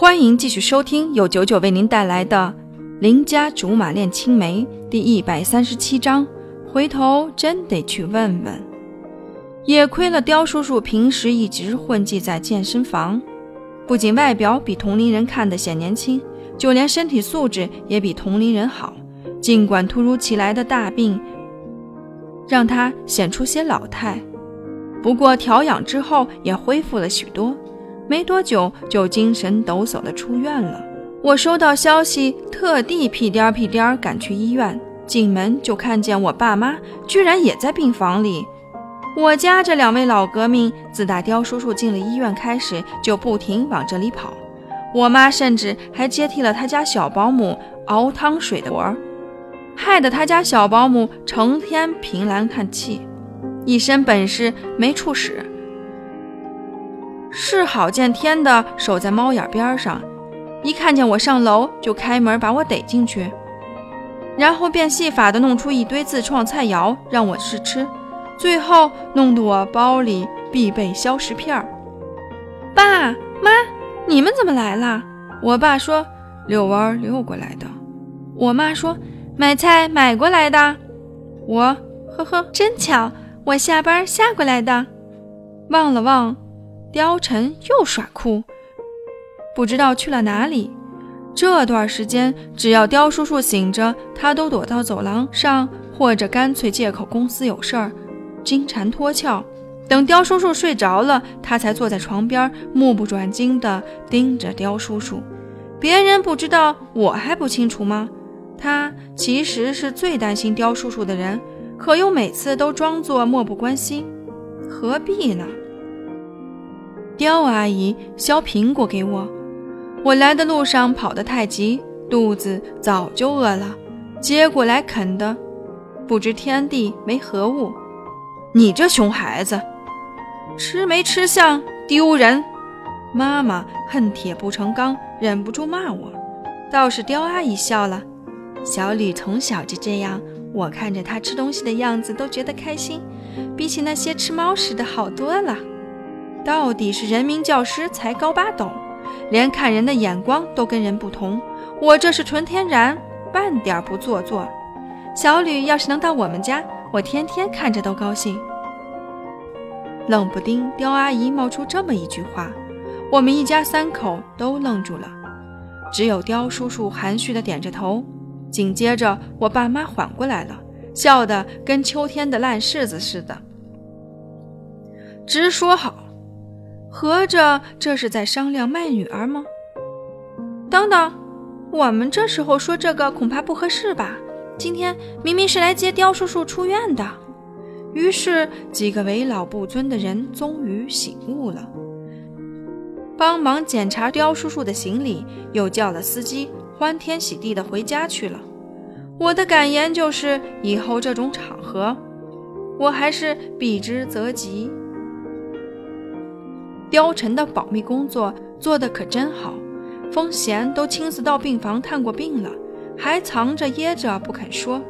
欢迎继续收听由九九为您带来的《邻家竹马恋青梅》第一百三十七章。回头真得去问问。也亏了刁叔叔平时一直混迹在健身房，不仅外表比同龄人看得显年轻，就连身体素质也比同龄人好。尽管突如其来的大病让他显出些老态，不过调养之后也恢复了许多。没多久就精神抖擞地出院了。我收到消息，特地屁颠儿屁颠儿赶去医院。进门就看见我爸妈居然也在病房里。我家这两位老革命，自打刁叔叔进了医院开始，就不停往这里跑。我妈甚至还接替了他家小保姆熬汤水的活儿，害得他家小保姆成天凭栏看气，一身本事没处使，是好见天的守在猫眼边上，一看见我上楼就开门把我逮进去。然后变戏法的弄出一堆自创菜肴让我试吃，最后弄得我包里必备消食片儿。爸妈，你们怎么来了？我爸说遛弯遛过来的。我妈说买菜买过来的。我呵呵，真巧，我下班下过来的。望了望，貂蝉又耍酷，不知道去了哪里。这段时间，只要刁叔叔醒着，他都躲到走廊上，或者干脆借口公司有事儿，金蝉脱壳。等刁叔叔睡着了，他才坐在床边，目不转睛地盯着刁叔叔。别人不知道，我还不清楚吗？他其实是最担心刁叔叔的人，可又每次都装作漠不关心，何必呢？刁阿姨削苹果给我。我来的路上跑得太急，肚子早就饿了，接过来啃的，不知天地没何物。你这熊孩子，吃没吃相，丢人！妈妈恨铁不成钢，忍不住骂我。倒是刁阿姨笑了，小吕从小就这样，我看着他吃东西的样子都觉得开心，比起那些吃猫食的好多了。到底是人民教师才高八斗。连看人的眼光都跟人不同，我这是纯天然，半点不做作。小吕要是能到我们家，我天天看着都高兴。冷不丁，刁阿姨冒出这么一句话，我们一家三口都愣住了，只有刁叔叔含蓄的点着头。紧接着，我爸妈缓过来了，笑得跟秋天的烂柿子似的，直说好。合着这是在商量卖女儿吗？等等，我们这时候说这个恐怕不合适吧？今天明明是来接刁叔叔出院的。于是几个为老不尊的人终于醒悟了，帮忙检查刁叔叔的行李，又叫了司机，欢天喜地的回家去了。我的感言就是，以后这种场合，我还是避之则吉。貂蝉的保密工作做得可真好，风贤都亲自到病房探过病了，还藏着掖着不肯说。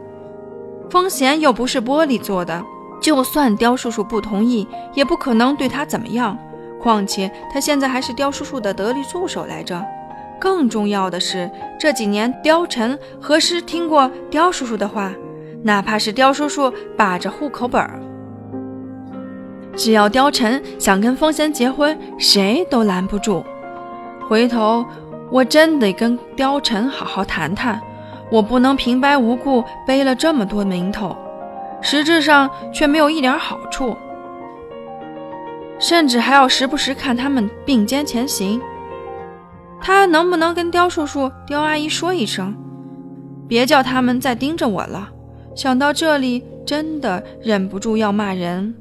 风贤又不是玻璃做的，就算刁叔叔不同意，也不可能对他怎么样。况且他现在还是刁叔叔的得力助手来着。更重要的是，这几年貂蝉何时听过刁叔叔的话？哪怕是刁叔叔把着户口本儿。只要貂蝉想跟风仙结婚，谁都拦不住。回头我真得跟貂蝉好好谈谈，我不能平白无故背了这么多名头，实质上却没有一点好处，甚至还要时不时看他们并肩前行。他能不能跟刁叔叔、刁阿姨说一声，别叫他们再盯着我了？想到这里，真的忍不住要骂人。